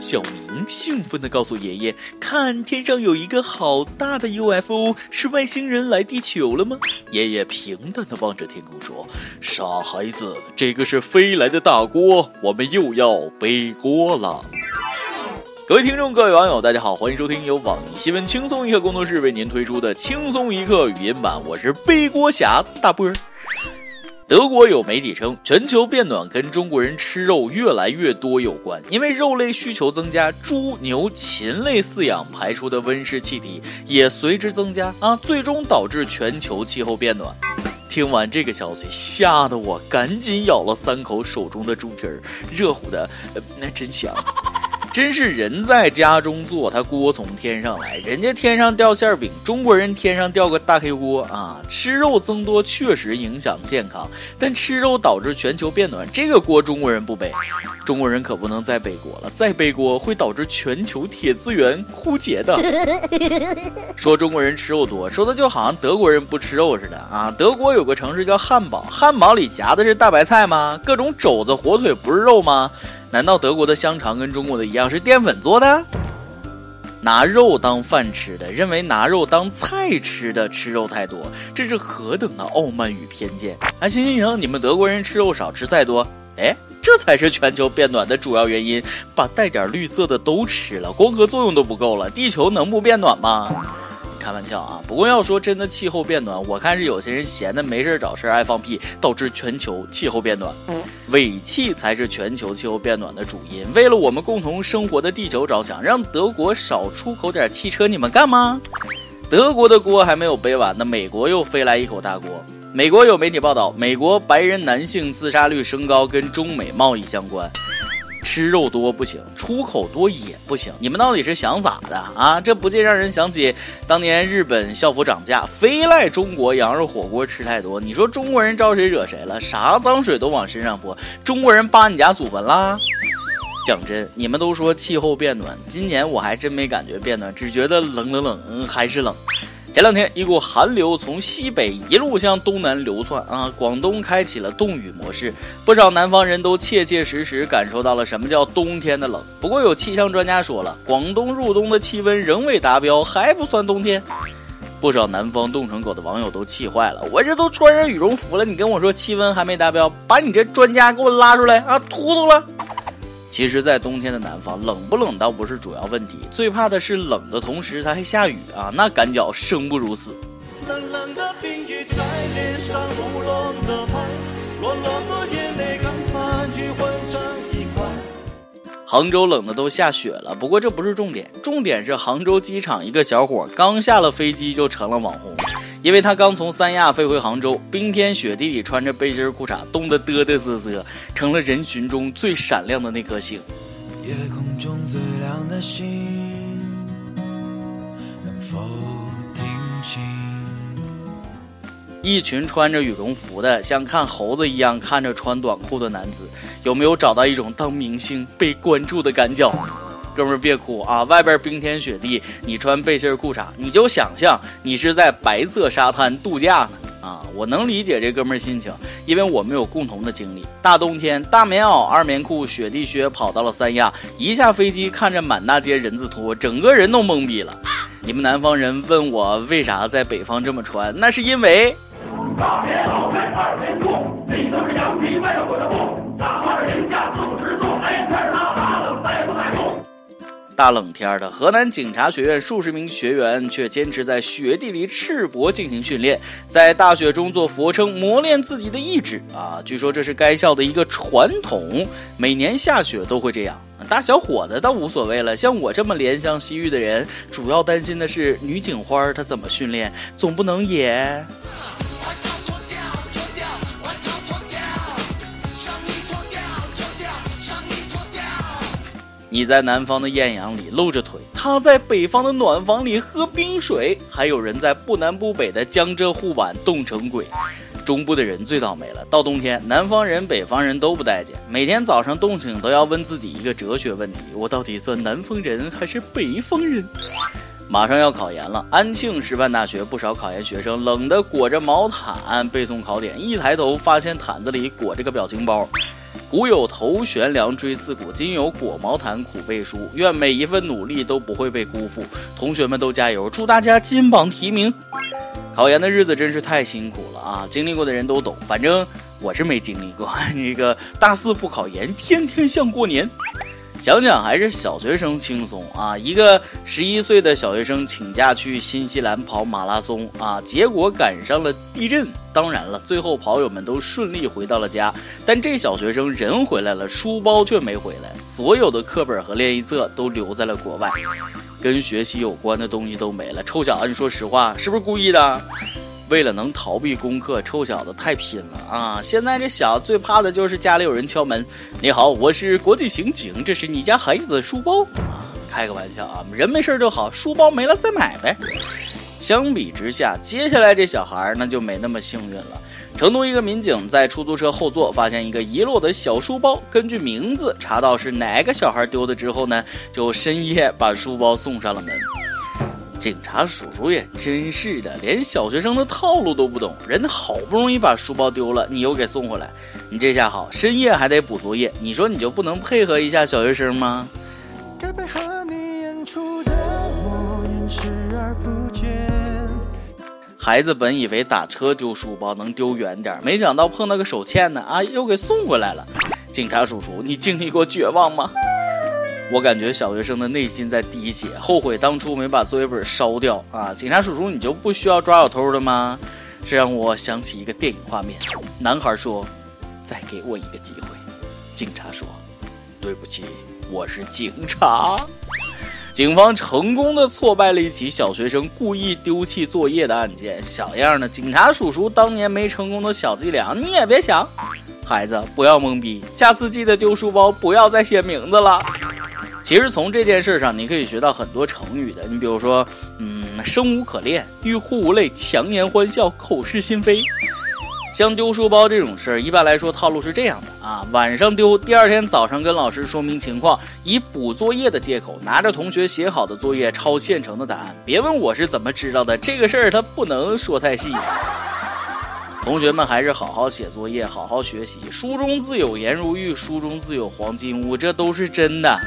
小明兴奋地告诉爷爷：“看，天上有一个好大的 UFO，是外星人来地球了吗？”爷爷平淡地望着天空说：“傻孩子，这个是飞来的大锅，我们又要背锅了。”各位听众，各位网友，大家好，欢迎收听由网易新闻轻松一刻工作室为您推出的轻松一刻语音版，我是背锅侠大波儿。德国有媒体称，全球变暖跟中国人吃肉越来越多有关，因为肉类需求增加，猪、牛、禽类饲养排出的温室气体也随之增加啊，最终导致全球气候变暖。听完这个消息，吓得我赶紧咬了三口手中的猪蹄儿，热乎的，那真香。真是人在家中坐，他锅从天上来。人家天上掉馅饼，中国人天上掉个大黑锅啊！吃肉增多确实影响健康，但吃肉导致全球变暖，这个锅中国人不背。中国人可不能再背锅了，再背锅会导致全球铁资源枯竭的。说中国人吃肉多，说的就好像德国人不吃肉似的啊！德国有个城市叫汉堡，汉堡里夹的是大白菜吗？各种肘子、火腿不是肉吗？难道德国的香肠跟中国的一样是淀粉做的？拿肉当饭吃的，认为拿肉当菜吃的吃肉太多，这是何等的傲慢与偏见！啊，行行行，你们德国人吃肉少吃菜多，哎，这才是全球变暖的主要原因。把带点绿色的都吃了，光合作用都不够了，地球能不变暖吗？开玩笑啊！不过要说真的气候变暖，我看是有些人闲的没事找事爱放屁，导致全球气候变暖。尾气才是全球气候变暖的主因。为了我们共同生活的地球着想，让德国少出口点汽车，你们干吗？德国的锅还没有背完呢，美国又飞来一口大锅。美国有媒体报道，美国白人男性自杀率升高跟中美贸易相关。吃肉多不行，出口多也不行，你们到底是想咋的啊？这不禁让人想起当年日本校服涨价，非赖中国羊肉火锅吃太多。你说中国人招谁惹谁了？啥脏水都往身上泼，中国人扒你家祖坟啦？讲真，你们都说气候变暖，今年我还真没感觉变暖，只觉得冷冷冷，还是冷。前两天，一股寒流从西北一路向东南流窜啊，广东开启了冻雨模式，不少南方人都切切实实感受到了什么叫冬天的冷。不过有气象专家说了，广东入冬的气温仍未达标，还不算冬天。不少南方冻成狗的网友都气坏了，我这都穿上羽绒服了，你跟我说气温还没达标，把你这专家给我拉出来啊，突突了。其实，在冬天的南方，冷不冷倒不是主要问题，最怕的是冷的同时它还下雨啊，那感觉生不如死。冷冷的冰雨在脸上的拍，落落眼泪混成一块。杭州冷的都下雪了，不过这不是重点，重点是杭州机场一个小伙刚下了飞机就成了网红。因为他刚从三亚飞回杭州，冰天雪地里穿着背心裤衩，冻得嘚嘚瑟瑟，成了人群中最闪亮的那颗星。夜空中最亮的星，能否听清？一群穿着羽绒服的，像看猴子一样看着穿短裤的男子，有没有找到一种当明星被关注的感觉？哥们儿别哭啊！外边冰天雪地，你穿背心裤衩，你就想象你是在白色沙滩度假呢啊！我能理解这哥们儿心情，因为我们有共同的经历。大冬天，大棉袄、二棉裤、雪地靴，跑到了三亚，一下飞机看着满大街人字拖，整个人都懵逼了。你们南方人问我为啥在北方这么穿，那是因为。大棉袄二棉裤，里头是羊皮，外头裹的布，大号人家大冷天的，河南警察学院数十名学员却坚持在雪地里赤膊进行训练，在大雪中做俯卧撑，磨练自己的意志啊！据说这是该校的一个传统，每年下雪都会这样。大小伙子倒无所谓了，像我这么怜香惜玉的人，主要担心的是女警花她怎么训练，总不能也。你在南方的艳阳里露着腿，他在北方的暖房里喝冰水，还有人在不南不北的江浙沪皖冻成鬼。中部的人最倒霉了，到冬天，南方人、北方人都不待见，每天早上冻醒都要问自己一个哲学问题：我到底算南方人还是北方人？马上要考研了，安庆师范大学不少考研学生冷得裹着毛毯背诵考点，一抬头发现毯子里裹着个表情包。古有头悬梁锥刺股，今有裹毛毯苦背书。愿每一份努力都不会被辜负，同学们都加油！祝大家金榜题名。考研的日子真是太辛苦了啊！经历过的人都懂，反正我是没经历过。那个大四不考研，天天像过年。想想还是小学生轻松啊！一个十一岁的小学生请假去新西兰跑马拉松啊，结果赶上了地震。当然了，最后跑友们都顺利回到了家，但这小学生人回来了，书包却没回来，所有的课本和练习册都留在了国外，跟学习有关的东西都没了。臭小子，你说实话，是不是故意的？为了能逃避功课，臭小子太拼了啊！现在这小子最怕的就是家里有人敲门。你好，我是国际刑警，这是你家孩子的书包啊？开个玩笑啊，人没事就好，书包没了再买呗。相比之下，接下来这小孩那就没那么幸运了。成都一个民警在出租车后座发现一个遗落的小书包，根据名字查到是哪个小孩丢的之后呢，就深夜把书包送上了门。警察叔叔也真是的，连小学生的套路都不懂。人好不容易把书包丢了，你又给送回来，你这下好，深夜还得补作业。你说你就不能配合一下小学生吗？孩子本以为打车丢书包能丢远点，没想到碰到个手欠的啊，又给送回来了。警察叔叔，你经历过绝望吗？我感觉小学生的内心在滴血，后悔当初没把作业本烧掉啊！警察叔叔，你就不需要抓小偷的吗？这让我想起一个电影画面：男孩说：“再给我一个机会。”警察说：“对不起，我是警察。”警方成功的挫败了一起小学生故意丢弃作业的案件。小样的警察叔叔当年没成功的小伎俩，你也别想。孩子，不要懵逼，下次记得丢书包，不要再写名字了。其实从这件事上，你可以学到很多成语的。你比如说，嗯，生无可恋，欲哭无泪，强颜欢笑，口是心非。像丢书包这种事儿，一般来说套路是这样的啊：晚上丢，第二天早上跟老师说明情况，以补作业的借口拿着同学写好的作业抄现成的答案。别问我是怎么知道的，这个事儿他不能说太细。同学们还是好好写作业，好好学习。书中自有颜如玉，书中自有黄金屋，这都是真的。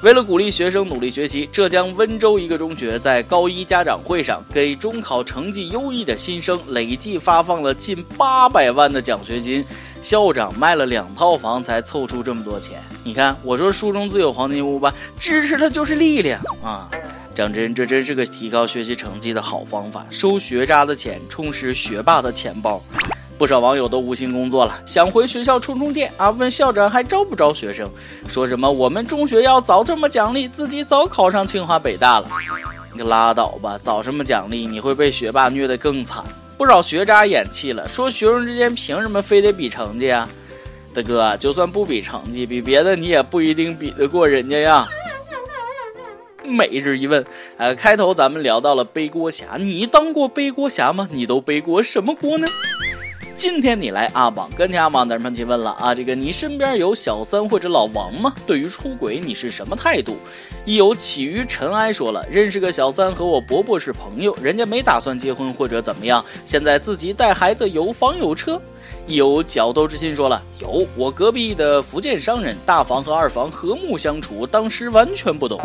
为了鼓励学生努力学习，浙江温州一个中学在高一家长会上给中考成绩优异的新生累计发放了近八百万的奖学金，校长卖了两套房才凑出这么多钱。你看，我说书中自有黄金屋吧，支持的就是力量啊！讲真，这真是个提高学习成绩的好方法，收学渣的钱，充实学霸的钱包。不少网友都无心工作了，想回学校充充电啊！问校长还招不招学生？说什么我们中学要早这么奖励，自己早考上清华北大了。你拉倒吧，早这么奖励？你会被学霸虐得更惨。不少学渣演气了，说学生之间凭什么非得比成绩啊？大哥，就算不比成绩，比别的你也不一定比得过人家呀。每日一问，呃，开头咱们聊到了背锅侠，你当过背锅侠吗？你都背过什么锅呢？今天你来阿榜跟天阿榜的人提问了啊，这个你身边有小三或者老王吗？对于出轨你是什么态度？一有起于尘埃说了，认识个小三和我伯伯是朋友，人家没打算结婚或者怎么样，现在自己带孩子有房有车。一有角斗之心说了，有我隔壁的福建商人，大房和二房和睦相处，当时完全不懂。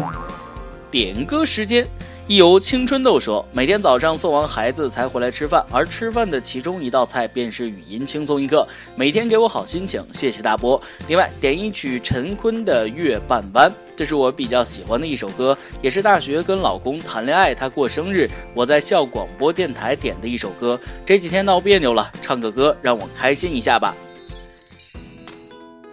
点歌时间。一游青春豆说，每天早上送完孩子才回来吃饭，而吃饭的其中一道菜便是语音轻松一刻，每天给我好心情，谢谢大波。另外点一曲陈坤的《月半弯》，这是我比较喜欢的一首歌，也是大学跟老公谈恋爱，他过生日，我在校广播电台点的一首歌。这几天闹别扭了，唱个歌让我开心一下吧。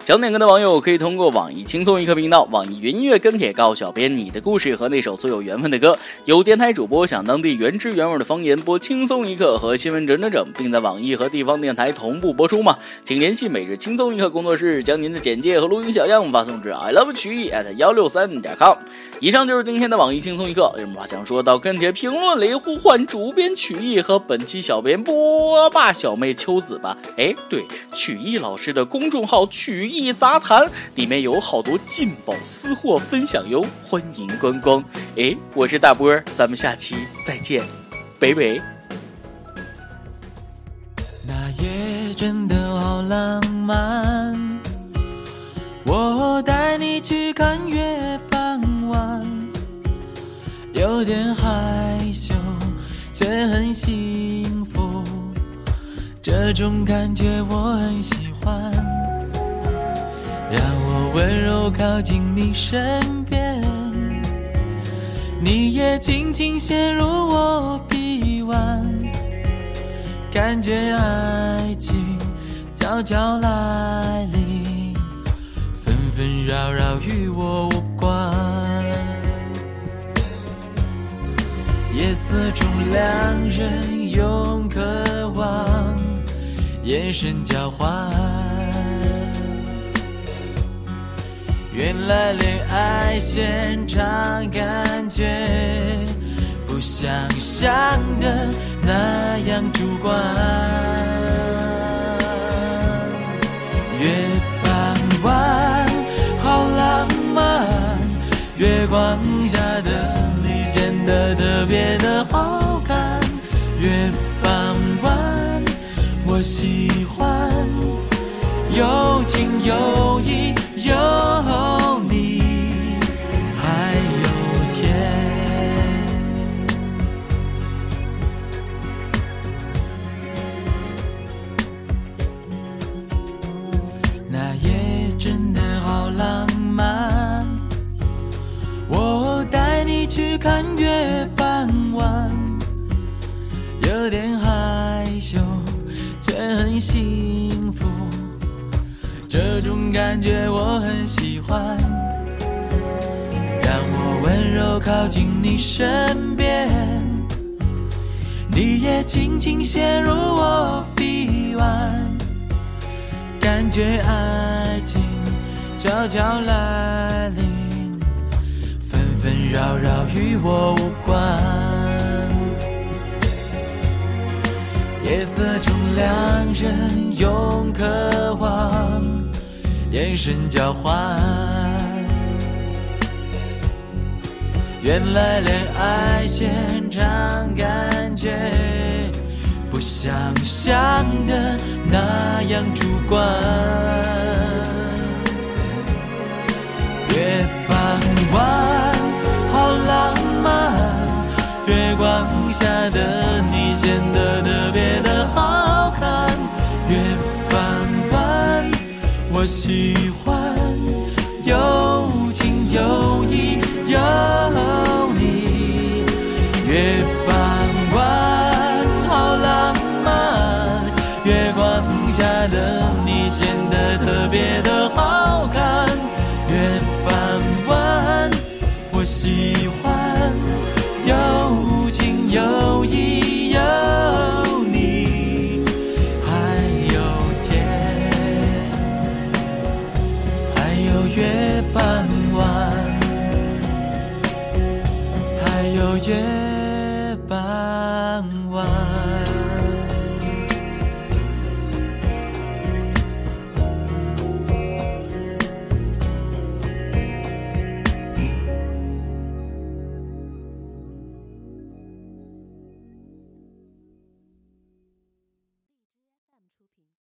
想点歌的网友可以通过网易轻松一刻频道、网易云音乐跟帖告诉小编你的故事和那首最有缘分的歌。有电台主播想当地原汁原味的方言播轻松一刻和新闻整整整，并在网易和地方电台同步播出吗？请联系每日轻松一刻工作室，将您的简介和录音小样发送至 i love 曲艺 at 幺六三点 com。以上就是今天的网易轻松一刻，有什么话想说到跟帖评论里呼唤主编曲艺和本期小编波霸小妹秋子吧。哎，对，曲艺老师的公众号曲艺一杂谈里面有好多劲爆私货分享哟，欢迎观光。哎，我是大波，咱们下期再见，北北。那夜真的好浪漫。我带你去看月傍晚，有点害羞，却很幸福。这种感觉我很喜欢，温柔靠近你身边，你也轻轻陷入我臂弯，感觉爱情悄悄来临，纷纷扰扰与我无关。夜色中，两人用渴望眼神交换。原来恋爱现场感觉不像想的那样主观。月傍晚，好浪漫，月光下的你显得特别的好看。月傍晚，我喜欢有情有义有去看月半弯，有点害羞，却很幸福。这种感觉我很喜欢，让我温柔靠近你身边，你也轻轻陷入我臂弯。感觉爱情悄悄来临，扰扰与我无关。夜色中，两人用渴望眼神交换。原来恋爱现场感觉不像想的那样主观。月傍晚，我喜欢有情有义有你。月半弯，好浪漫，月光下的你显得特别的好